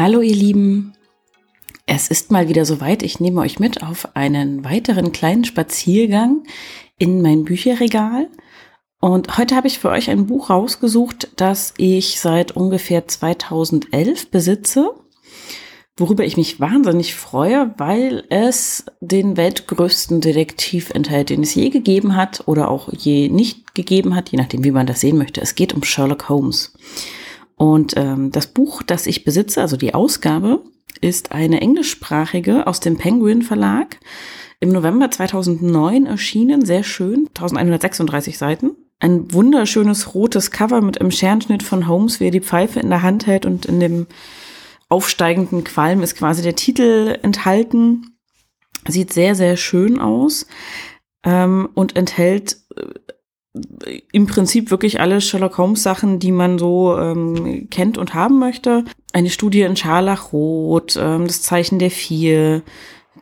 Hallo ihr Lieben, es ist mal wieder soweit. Ich nehme euch mit auf einen weiteren kleinen Spaziergang in mein Bücherregal. Und heute habe ich für euch ein Buch rausgesucht, das ich seit ungefähr 2011 besitze, worüber ich mich wahnsinnig freue, weil es den weltgrößten Detektiv enthält, den es je gegeben hat oder auch je nicht gegeben hat, je nachdem, wie man das sehen möchte. Es geht um Sherlock Holmes. Und ähm, das Buch, das ich besitze, also die Ausgabe, ist eine englischsprachige aus dem Penguin Verlag. Im November 2009 erschienen, sehr schön, 1136 Seiten. Ein wunderschönes rotes Cover mit einem Scherenschnitt von Holmes, wie er die Pfeife in der Hand hält und in dem aufsteigenden Qualm ist quasi der Titel enthalten. Sieht sehr, sehr schön aus ähm, und enthält äh, im Prinzip wirklich alle Sherlock Holmes Sachen, die man so ähm, kennt und haben möchte eine Studie in Scharlachrot, ähm, das Zeichen der Vier,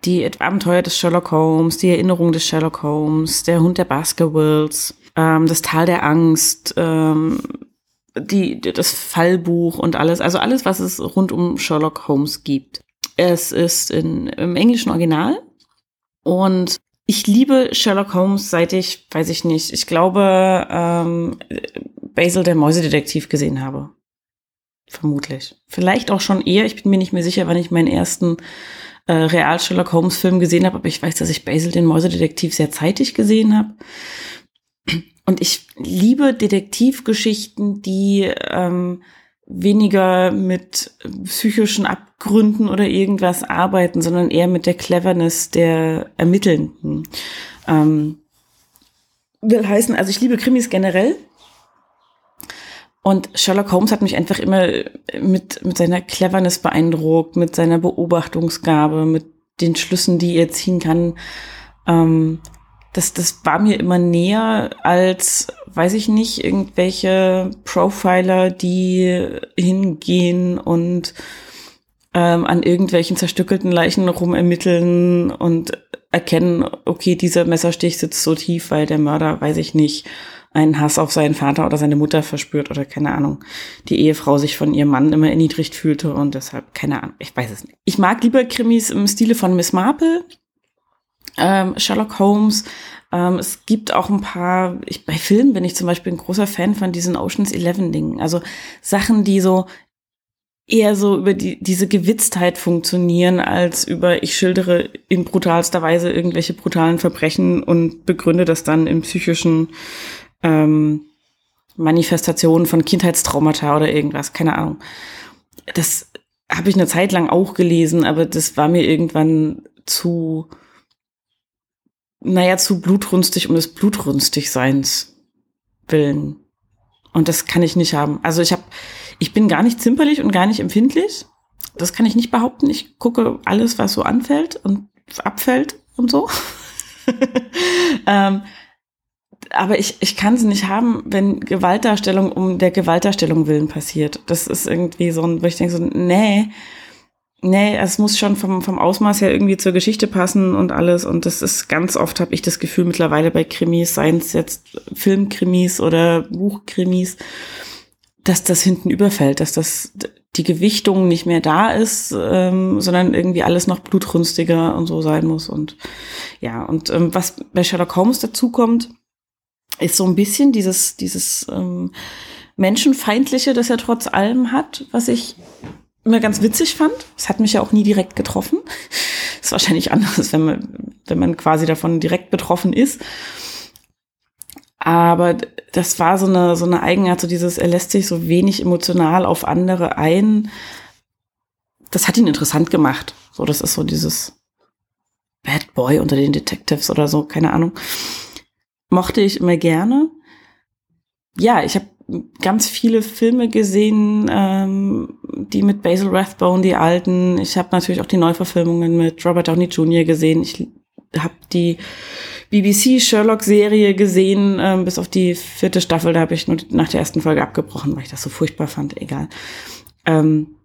die Abenteuer des Sherlock Holmes, die Erinnerung des Sherlock Holmes, der Hund der Baskervilles, ähm, das Tal der Angst, ähm, die, das Fallbuch und alles, also alles, was es rund um Sherlock Holmes gibt. Es ist in, im englischen Original und ich liebe Sherlock Holmes, seit ich, weiß ich nicht, ich glaube, ähm, Basil der Mäusedetektiv gesehen habe. Vermutlich. Vielleicht auch schon eher. Ich bin mir nicht mehr sicher, wann ich meinen ersten äh, Real Sherlock Holmes Film gesehen habe, aber ich weiß, dass ich Basil den Mäusedetektiv sehr zeitig gesehen habe. Und ich liebe Detektivgeschichten, die ähm, weniger mit psychischen Abgründen oder irgendwas arbeiten, sondern eher mit der Cleverness der Ermittelnden. Ähm, will heißen, also ich liebe Krimis generell, und Sherlock Holmes hat mich einfach immer mit, mit seiner Cleverness beeindruckt, mit seiner Beobachtungsgabe, mit den Schlüssen, die er ziehen kann. Ähm, das, das war mir immer näher als, weiß ich nicht, irgendwelche Profiler, die hingehen und ähm, an irgendwelchen zerstückelten Leichen rumermitteln und erkennen, okay, dieser Messerstich sitzt so tief, weil der Mörder, weiß ich nicht, einen Hass auf seinen Vater oder seine Mutter verspürt oder keine Ahnung, die Ehefrau sich von ihrem Mann immer erniedrigt fühlte und deshalb, keine Ahnung, ich weiß es nicht. Ich mag lieber Krimis im Stile von Miss Marple, ähm, Sherlock Holmes. Ähm, es gibt auch ein paar, ich, bei Filmen bin ich zum Beispiel ein großer Fan von diesen Oceans 11 Dingen. Also Sachen, die so eher so über die, diese Gewitztheit funktionieren, als über ich schildere in brutalster Weise irgendwelche brutalen Verbrechen und begründe das dann in psychischen ähm, Manifestationen von Kindheitstraumata oder irgendwas, keine Ahnung. Das habe ich eine Zeit lang auch gelesen, aber das war mir irgendwann zu, naja, zu blutrünstig um des Blutrünstigseins willen. Und das kann ich nicht haben. Also ich habe, ich bin gar nicht zimperlich und gar nicht empfindlich. Das kann ich nicht behaupten. Ich gucke alles, was so anfällt und abfällt und so. ähm, aber ich, ich kann sie nicht haben, wenn Gewaltdarstellung um der Gewaltdarstellung willen passiert. Das ist irgendwie so ein, wo ich denke so, nee, nee, es muss schon vom, vom Ausmaß her irgendwie zur Geschichte passen und alles. Und das ist ganz oft, habe ich das Gefühl mittlerweile bei Krimis, seien es jetzt Filmkrimis oder Buchkrimis, dass das hinten überfällt, dass das die Gewichtung nicht mehr da ist, ähm, sondern irgendwie alles noch blutrünstiger und so sein muss. Und ja, und ähm, was bei Sherlock Holmes dazu kommt, ist so ein bisschen dieses, dieses ähm, Menschenfeindliche, das er trotz allem hat, was ich immer ganz witzig fand. Es hat mich ja auch nie direkt getroffen. ist wahrscheinlich anders, wenn man, wenn man quasi davon direkt betroffen ist. Aber das war so eine, so eine Eigenart, so dieses, er lässt sich so wenig emotional auf andere ein. Das hat ihn interessant gemacht. So, das ist so dieses Bad Boy unter den Detectives oder so, keine Ahnung mochte ich immer gerne. Ja, ich habe ganz viele Filme gesehen, ähm, die mit Basil Rathbone, die alten. Ich habe natürlich auch die Neuverfilmungen mit Robert Downey Jr. gesehen. Ich habe die BBC Sherlock-Serie gesehen, ähm, bis auf die vierte Staffel. Da habe ich nur nach der ersten Folge abgebrochen, weil ich das so furchtbar fand. Egal. Ähm,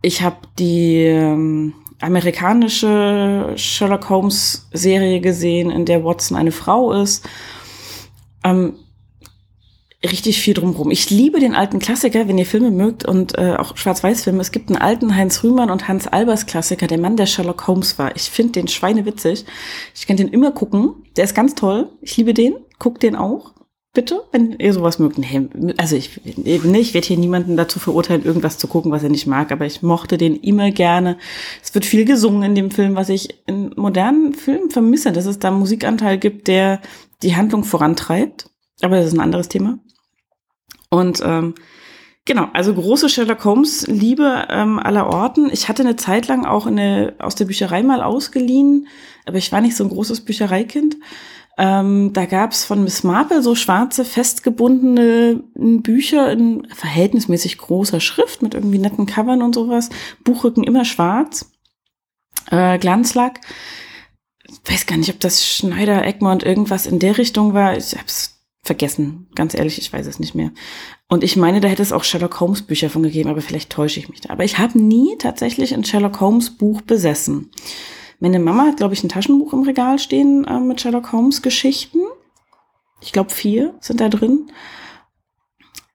ich habe die ähm, amerikanische Sherlock Holmes Serie gesehen, in der Watson eine Frau ist. Ähm, richtig viel drumherum. Ich liebe den alten Klassiker, wenn ihr Filme mögt und äh, auch Schwarz-Weiß-Filme. Es gibt einen alten Heinz Rühmann und Hans Albers Klassiker, der Mann, der Sherlock Holmes war. Ich finde den Schweine witzig. Ich kann den immer gucken. Der ist ganz toll. Ich liebe den. Guck den auch. Bitte, wenn ihr sowas mögt. Nee, also ich, nee, ich werde hier niemanden dazu verurteilen, irgendwas zu gucken, was er nicht mag, aber ich mochte den immer gerne. Es wird viel gesungen in dem Film, was ich in modernen Filmen vermisse, dass es da Musikanteil gibt, der die Handlung vorantreibt. Aber das ist ein anderes Thema. Und ähm, genau, also große Sherlock Holmes Liebe ähm, aller Orten. Ich hatte eine Zeit lang auch eine, aus der Bücherei mal ausgeliehen, aber ich war nicht so ein großes Büchereikind. Ähm, da gab's von Miss Marple so schwarze, festgebundene Bücher in verhältnismäßig großer Schrift mit irgendwie netten Covern und sowas. Buchrücken immer schwarz. Äh, Glanzlack. Ich weiß gar nicht, ob das Schneider, Egmont irgendwas in der Richtung war. Ich hab's vergessen. Ganz ehrlich, ich weiß es nicht mehr. Und ich meine, da hätte es auch Sherlock Holmes Bücher von gegeben, aber vielleicht täusche ich mich da. Aber ich habe nie tatsächlich ein Sherlock Holmes Buch besessen. Meine Mama hat, glaube ich, ein Taschenbuch im Regal stehen äh, mit Sherlock Holmes Geschichten. Ich glaube, vier sind da drin.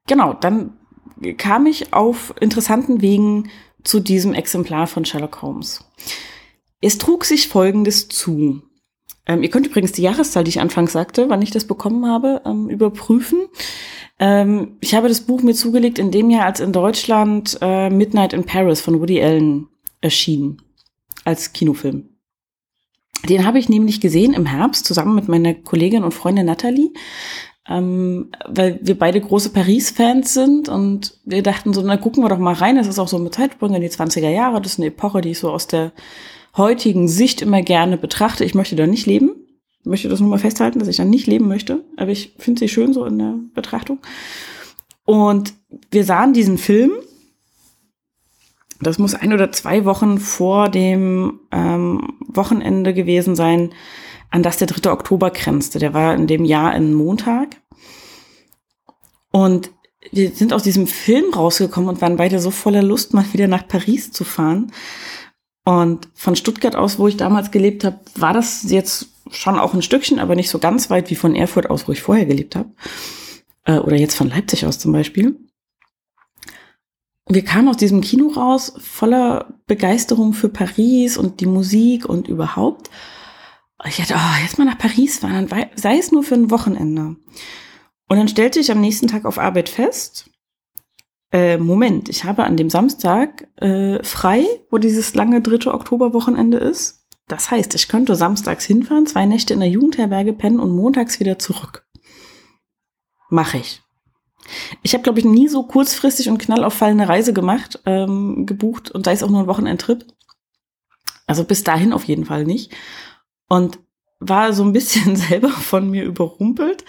Genau, dann kam ich auf interessanten Wegen zu diesem Exemplar von Sherlock Holmes. Es trug sich Folgendes zu. Ähm, ihr könnt übrigens die Jahreszahl, die ich anfangs sagte, wann ich das bekommen habe, ähm, überprüfen. Ähm, ich habe das Buch mir zugelegt in dem Jahr, als in Deutschland äh, Midnight in Paris von Woody Allen erschien, als Kinofilm. Den habe ich nämlich gesehen im Herbst zusammen mit meiner Kollegin und Freundin Natalie, ähm, weil wir beide große Paris-Fans sind und wir dachten so, na gucken wir doch mal rein. Das ist auch so ein Zeitsprung in die 20er Jahre. Das ist eine Epoche, die ich so aus der heutigen Sicht immer gerne betrachte. Ich möchte da nicht leben. Ich möchte das nur mal festhalten, dass ich da nicht leben möchte. Aber ich finde sie schön so in der Betrachtung. Und wir sahen diesen Film. Das muss ein oder zwei Wochen vor dem ähm, Wochenende gewesen sein, an das der 3. Oktober grenzte. Der war in dem Jahr ein Montag. Und wir sind aus diesem Film rausgekommen und waren beide so voller Lust, mal wieder nach Paris zu fahren. Und von Stuttgart aus, wo ich damals gelebt habe, war das jetzt schon auch ein Stückchen, aber nicht so ganz weit wie von Erfurt aus, wo ich vorher gelebt habe. Äh, oder jetzt von Leipzig aus zum Beispiel. Wir kamen aus diesem Kino raus voller Begeisterung für Paris und die Musik und überhaupt. Ich dachte, oh, jetzt mal nach Paris fahren, sei es nur für ein Wochenende. Und dann stellte ich am nächsten Tag auf Arbeit fest, äh, Moment, ich habe an dem Samstag äh, frei, wo dieses lange dritte Oktoberwochenende ist. Das heißt, ich könnte samstags hinfahren, zwei Nächte in der Jugendherberge pennen und montags wieder zurück. Mache ich. Ich habe, glaube ich, nie so kurzfristig und knallauffallende Reise gemacht, ähm, gebucht und sei es auch nur ein Wochenendtrip. Also bis dahin auf jeden Fall nicht. Und war so ein bisschen selber von mir überrumpelt,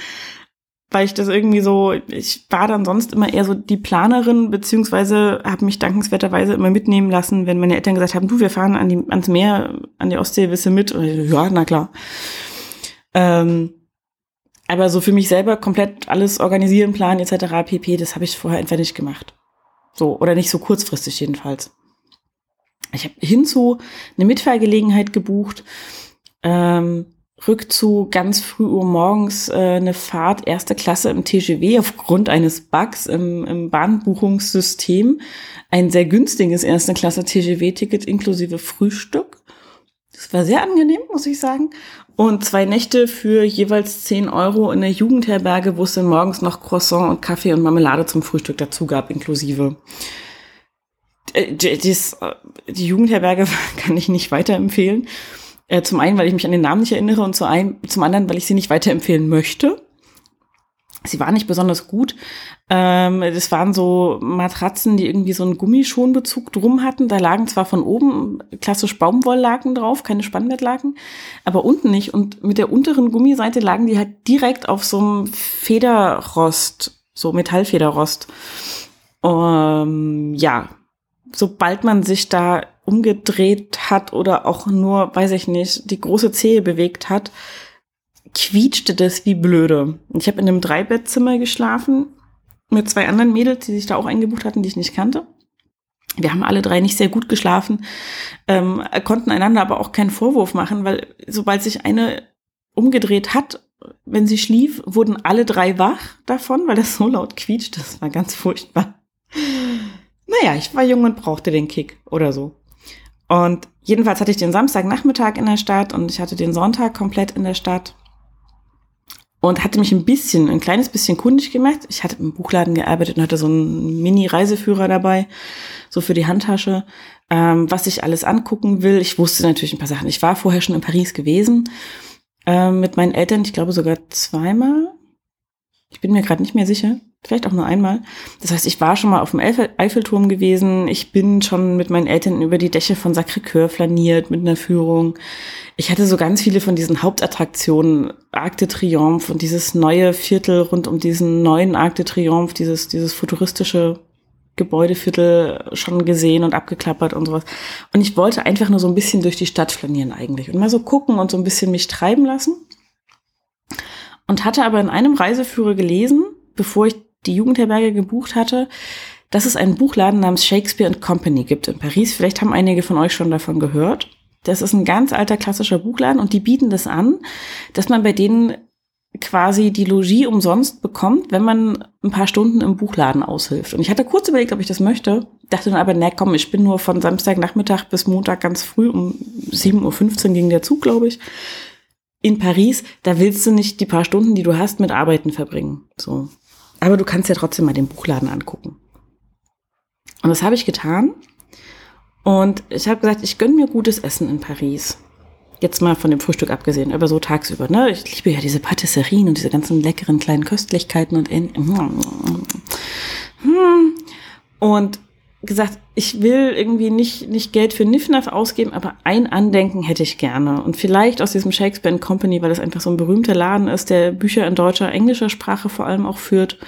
weil ich das irgendwie so, ich war dann sonst immer eher so die Planerin, beziehungsweise habe mich dankenswerterweise immer mitnehmen lassen, wenn meine Eltern gesagt haben, du, wir fahren an die, ans Meer, an die Ostsee, wisse mit? Und ich ja, na klar. Ähm, aber so für mich selber komplett alles organisieren, planen etc. pp, das habe ich vorher einfach nicht gemacht. So, oder nicht so kurzfristig jedenfalls. Ich habe hinzu eine Mitfahrgelegenheit gebucht. Ähm, Rückzug ganz früh Uhr morgens äh, eine Fahrt erster Klasse im TGW aufgrund eines Bugs im, im Bahnbuchungssystem. Ein sehr günstiges erste Klasse TGW-Ticket inklusive Frühstück. Das war sehr angenehm, muss ich sagen. Und zwei Nächte für jeweils 10 Euro in der Jugendherberge, wo es dann morgens noch Croissant und Kaffee und Marmelade zum Frühstück dazu gab, inklusive. Äh, dies, äh, die Jugendherberge kann ich nicht weiterempfehlen. Äh, zum einen, weil ich mich an den Namen nicht erinnere und zu ein, zum anderen, weil ich sie nicht weiterempfehlen möchte. Sie war nicht besonders gut. Ähm, das waren so Matratzen, die irgendwie so einen Gummischonbezug drum hatten. Da lagen zwar von oben klassisch Baumwolllaken drauf, keine Spannbettlaken, aber unten nicht. Und mit der unteren Gummiseite lagen die halt direkt auf so einem Federrost, so Metallfederrost. Ähm, ja, sobald man sich da umgedreht hat oder auch nur, weiß ich nicht, die große Zehe bewegt hat, quietschte das wie blöde. Ich habe in einem Dreibettzimmer geschlafen mit zwei anderen Mädels, die sich da auch eingebucht hatten, die ich nicht kannte. Wir haben alle drei nicht sehr gut geschlafen, ähm, konnten einander aber auch keinen Vorwurf machen, weil sobald sich eine umgedreht hat, wenn sie schlief, wurden alle drei wach davon, weil das so laut quietscht. Das war ganz furchtbar. Naja, ich war jung und brauchte den Kick oder so. Und jedenfalls hatte ich den Samstagnachmittag in der Stadt und ich hatte den Sonntag komplett in der Stadt und hatte mich ein bisschen, ein kleines bisschen kundig gemacht. Ich hatte im Buchladen gearbeitet und hatte so einen Mini-Reiseführer dabei, so für die Handtasche, ähm, was ich alles angucken will. Ich wusste natürlich ein paar Sachen. Ich war vorher schon in Paris gewesen ähm, mit meinen Eltern, ich glaube sogar zweimal. Ich bin mir gerade nicht mehr sicher vielleicht auch nur einmal. Das heißt, ich war schon mal auf dem Eiffelturm gewesen. Ich bin schon mit meinen Eltern über die Dächer von Sacré-Cœur flaniert mit einer Führung. Ich hatte so ganz viele von diesen Hauptattraktionen, Arc de Triomphe und dieses neue Viertel rund um diesen neuen Arc de Triomphe, dieses, dieses futuristische Gebäudeviertel schon gesehen und abgeklappert und sowas. Und ich wollte einfach nur so ein bisschen durch die Stadt flanieren eigentlich und mal so gucken und so ein bisschen mich treiben lassen. Und hatte aber in einem Reiseführer gelesen, bevor ich die Jugendherberge gebucht hatte, dass es einen Buchladen namens Shakespeare Company gibt in Paris. Vielleicht haben einige von euch schon davon gehört. Das ist ein ganz alter klassischer Buchladen und die bieten das an, dass man bei denen quasi die Logie umsonst bekommt, wenn man ein paar Stunden im Buchladen aushilft. Und ich hatte kurz überlegt, ob ich das möchte, dachte dann aber, na komm, ich bin nur von Samstagnachmittag bis Montag ganz früh, um 7.15 Uhr ging der Zug, glaube ich, in Paris. Da willst du nicht die paar Stunden, die du hast, mit Arbeiten verbringen. So. Aber du kannst ja trotzdem mal den Buchladen angucken. Und das habe ich getan. Und ich habe gesagt, ich gönne mir gutes Essen in Paris. Jetzt mal von dem Frühstück abgesehen, aber so tagsüber. Ne? Ich liebe ja diese Patisserien und diese ganzen leckeren kleinen Köstlichkeiten und in, und gesagt, ich will irgendwie nicht, nicht Geld für Niffnaf ausgeben, aber ein Andenken hätte ich gerne. Und vielleicht aus diesem Shakespeare Company, weil das einfach so ein berühmter Laden ist, der Bücher in deutscher, englischer Sprache vor allem auch führt.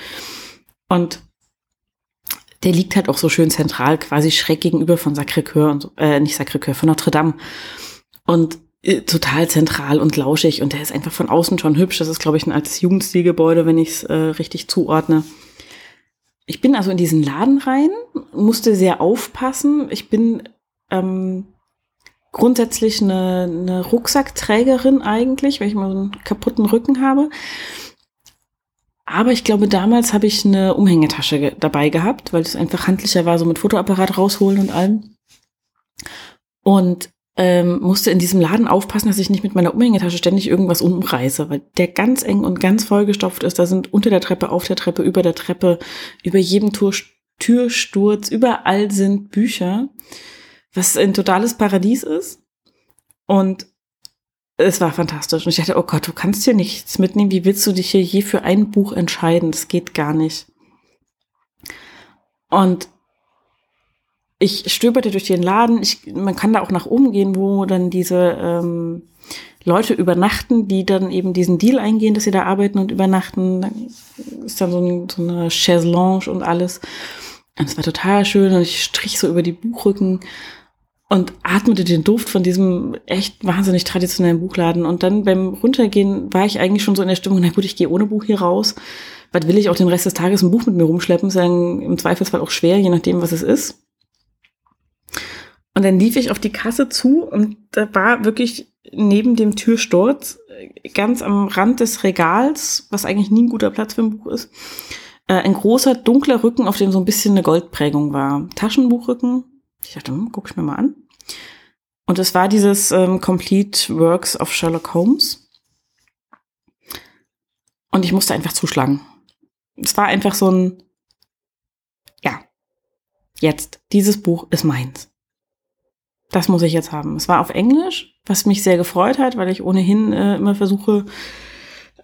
Und der liegt halt auch so schön zentral, quasi schräg gegenüber von Sacré-Cœur und, äh, nicht Sacré-Cœur, von Notre Dame. Und äh, total zentral und lauschig und der ist einfach von außen schon hübsch. Das ist, glaube ich, ein altes Jugendstilgebäude, wenn ich es äh, richtig zuordne. Ich bin also in diesen Laden rein, musste sehr aufpassen. Ich bin ähm, grundsätzlich eine, eine Rucksackträgerin eigentlich, weil ich mal so einen kaputten Rücken habe. Aber ich glaube, damals habe ich eine Umhängetasche ge dabei gehabt, weil es einfach handlicher war, so mit Fotoapparat rausholen und allem. Und ähm, musste in diesem Laden aufpassen, dass ich nicht mit meiner Umhängetasche ständig irgendwas umreiße, weil der ganz eng und ganz vollgestopft ist. Da sind unter der Treppe, auf der Treppe, über der Treppe, über jedem Tour Türsturz, überall sind Bücher, was ein totales Paradies ist. Und es war fantastisch. Und ich dachte, oh Gott, du kannst hier nichts mitnehmen. Wie willst du dich hier je für ein Buch entscheiden? Das geht gar nicht. Und ich stöberte durch den Laden. Ich, man kann da auch nach oben gehen, wo dann diese ähm, Leute übernachten, die dann eben diesen Deal eingehen, dass sie da arbeiten und übernachten. Dann ist dann so, ein, so eine Chaiselange und alles. Und es war total schön und ich strich so über die Buchrücken und atmete den Duft von diesem echt wahnsinnig traditionellen Buchladen. Und dann beim Runtergehen war ich eigentlich schon so in der Stimmung, na gut, ich gehe ohne Buch hier raus. Was will ich auch den Rest des Tages ein Buch mit mir rumschleppen? Ist dann im Zweifelsfall auch schwer, je nachdem, was es ist. Und dann lief ich auf die Kasse zu und da war wirklich neben dem Türsturz, ganz am Rand des Regals, was eigentlich nie ein guter Platz für ein Buch ist, äh, ein großer dunkler Rücken, auf dem so ein bisschen eine Goldprägung war. Taschenbuchrücken. Ich dachte, hm, guck ich mir mal an. Und es war dieses ähm, Complete Works of Sherlock Holmes. Und ich musste einfach zuschlagen. Es war einfach so ein, ja, jetzt, dieses Buch ist meins das muss ich jetzt haben. Es war auf Englisch, was mich sehr gefreut hat, weil ich ohnehin äh, immer versuche,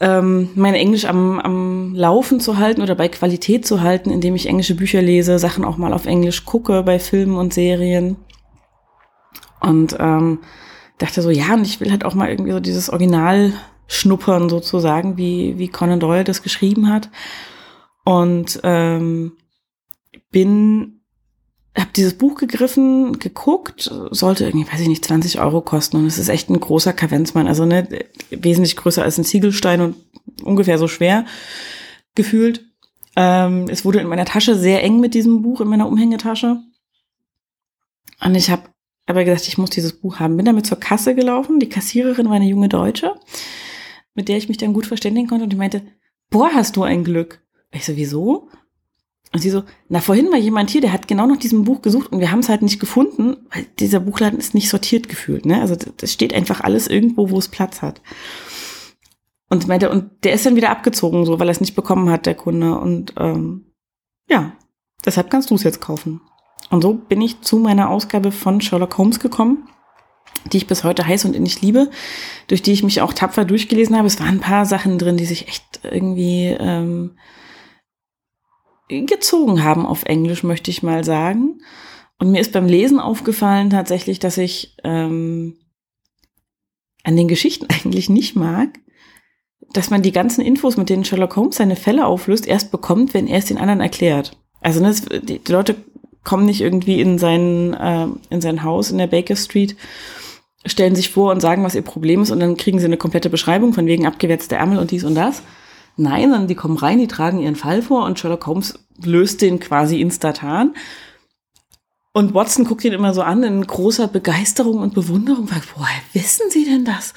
ähm, mein Englisch am, am Laufen zu halten oder bei Qualität zu halten, indem ich englische Bücher lese, Sachen auch mal auf Englisch gucke bei Filmen und Serien. Und ähm, dachte so, ja, und ich will halt auch mal irgendwie so dieses Original schnuppern sozusagen, wie, wie Conan Doyle das geschrieben hat. Und ähm, bin habe dieses Buch gegriffen, geguckt, sollte irgendwie, weiß ich nicht, 20 Euro kosten und es ist echt ein großer Kavenzmann, also ne, wesentlich größer als ein Ziegelstein und ungefähr so schwer gefühlt. Ähm, es wurde in meiner Tasche sehr eng mit diesem Buch, in meiner Umhängetasche. Und ich habe aber gesagt, ich muss dieses Buch haben. Bin damit zur Kasse gelaufen. Die Kassiererin war eine junge Deutsche. mit der ich mich dann gut verständigen konnte und die meinte, boah, hast du ein Glück. Ich so, wieso? Und sie so, na, vorhin war jemand hier, der hat genau nach diesem Buch gesucht und wir haben es halt nicht gefunden, weil dieser Buchladen ist nicht sortiert gefühlt, ne? Also das steht einfach alles irgendwo, wo es Platz hat. Und meinte, und der ist dann wieder abgezogen, so, weil er es nicht bekommen hat, der Kunde. Und ähm, ja, deshalb kannst du es jetzt kaufen. Und so bin ich zu meiner Ausgabe von Sherlock Holmes gekommen, die ich bis heute heiß und innig liebe, durch die ich mich auch tapfer durchgelesen habe. Es waren ein paar Sachen drin, die sich echt irgendwie ähm, gezogen haben auf Englisch, möchte ich mal sagen. Und mir ist beim Lesen aufgefallen tatsächlich, dass ich ähm, an den Geschichten eigentlich nicht mag, dass man die ganzen Infos, mit denen Sherlock Holmes seine Fälle auflöst, erst bekommt, wenn er es den anderen erklärt. Also ne, die, Leute kommen nicht irgendwie in sein, äh, in sein Haus in der Baker Street, stellen sich vor und sagen, was ihr Problem ist und dann kriegen sie eine komplette Beschreibung von wegen abgewetzter Ärmel und dies und das. Nein, sondern die kommen rein, die tragen ihren Fall vor und Sherlock Holmes löst den quasi instatan. Und Watson guckt ihn immer so an in großer Begeisterung und Bewunderung, sagt, woher wissen Sie denn das?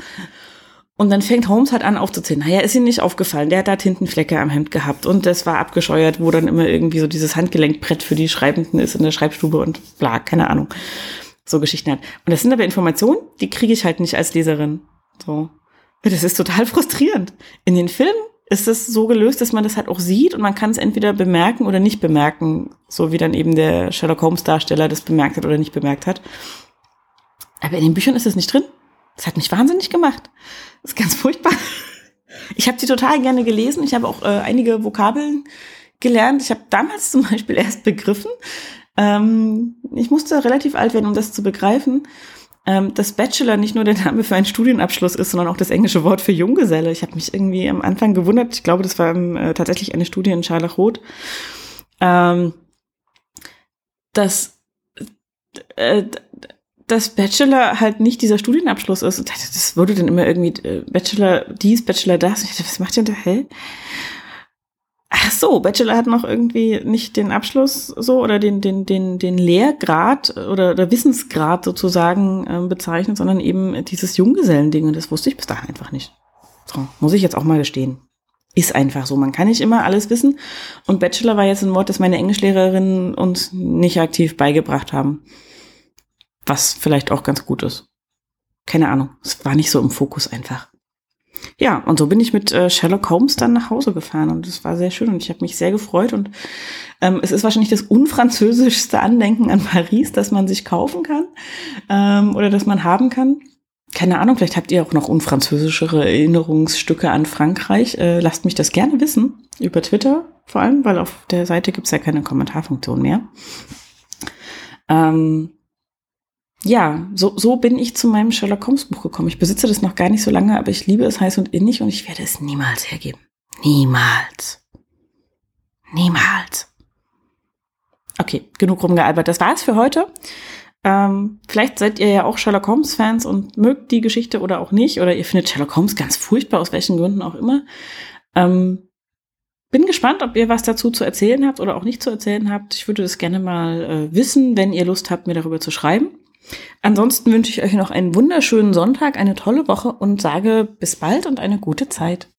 Und dann fängt Holmes halt an aufzuzählen. Naja, ist ihm nicht aufgefallen. Der hat da Tintenflecke am Hemd gehabt und das war abgescheuert, wo dann immer irgendwie so dieses Handgelenkbrett für die Schreibenden ist in der Schreibstube und bla, keine Ahnung. So Geschichten hat. Und das sind aber Informationen, die kriege ich halt nicht als Leserin. So. Das ist total frustrierend. In den Filmen ist es so gelöst, dass man das halt auch sieht und man kann es entweder bemerken oder nicht bemerken, so wie dann eben der Sherlock Holmes Darsteller das bemerkt hat oder nicht bemerkt hat. Aber in den Büchern ist es nicht drin. Das hat mich wahnsinnig gemacht. Das ist ganz furchtbar. Ich habe die total gerne gelesen. Ich habe auch äh, einige Vokabeln gelernt. Ich habe damals zum Beispiel erst begriffen. Ähm, ich musste relativ alt werden, um das zu begreifen, ähm, dass Bachelor nicht nur der Name für einen Studienabschluss ist, sondern auch das englische Wort für Junggeselle. Ich habe mich irgendwie am Anfang gewundert. Ich glaube, das war äh, tatsächlich eine Studie in Scharlachrot. Ähm, dass äh, dass Bachelor halt nicht dieser Studienabschluss ist. Das wurde dann immer irgendwie äh, Bachelor dies, Bachelor das. Ich dachte, was macht ihr da? Hä? Ach so, Bachelor hat noch irgendwie nicht den Abschluss so oder den, den, den, den Lehrgrad oder, oder Wissensgrad sozusagen äh, bezeichnet, sondern eben dieses Junggesellending. Und das wusste ich bis dahin einfach nicht. So, muss ich jetzt auch mal gestehen. Ist einfach so. Man kann nicht immer alles wissen. Und Bachelor war jetzt ein Wort, das meine Englischlehrerinnen uns nicht aktiv beigebracht haben. Was vielleicht auch ganz gut ist. Keine Ahnung. Es war nicht so im Fokus einfach. Ja, und so bin ich mit äh, Sherlock Holmes dann nach Hause gefahren und es war sehr schön und ich habe mich sehr gefreut und ähm, es ist wahrscheinlich das unfranzösischste Andenken an Paris, das man sich kaufen kann ähm, oder das man haben kann. Keine Ahnung, vielleicht habt ihr auch noch unfranzösischere Erinnerungsstücke an Frankreich. Äh, lasst mich das gerne wissen, über Twitter vor allem, weil auf der Seite gibt's ja keine Kommentarfunktion mehr. Ähm, ja, so, so bin ich zu meinem Sherlock Holmes Buch gekommen. Ich besitze das noch gar nicht so lange, aber ich liebe es heiß und innig und ich werde es niemals hergeben. Niemals. Niemals. Okay, genug rumgealbert. Das war's für heute. Ähm, vielleicht seid ihr ja auch Sherlock Holmes Fans und mögt die Geschichte oder auch nicht. Oder ihr findet Sherlock Holmes ganz furchtbar, aus welchen Gründen auch immer. Ähm, bin gespannt, ob ihr was dazu zu erzählen habt oder auch nicht zu erzählen habt. Ich würde das gerne mal äh, wissen, wenn ihr Lust habt, mir darüber zu schreiben. Ansonsten wünsche ich euch noch einen wunderschönen Sonntag, eine tolle Woche und sage bis bald und eine gute Zeit.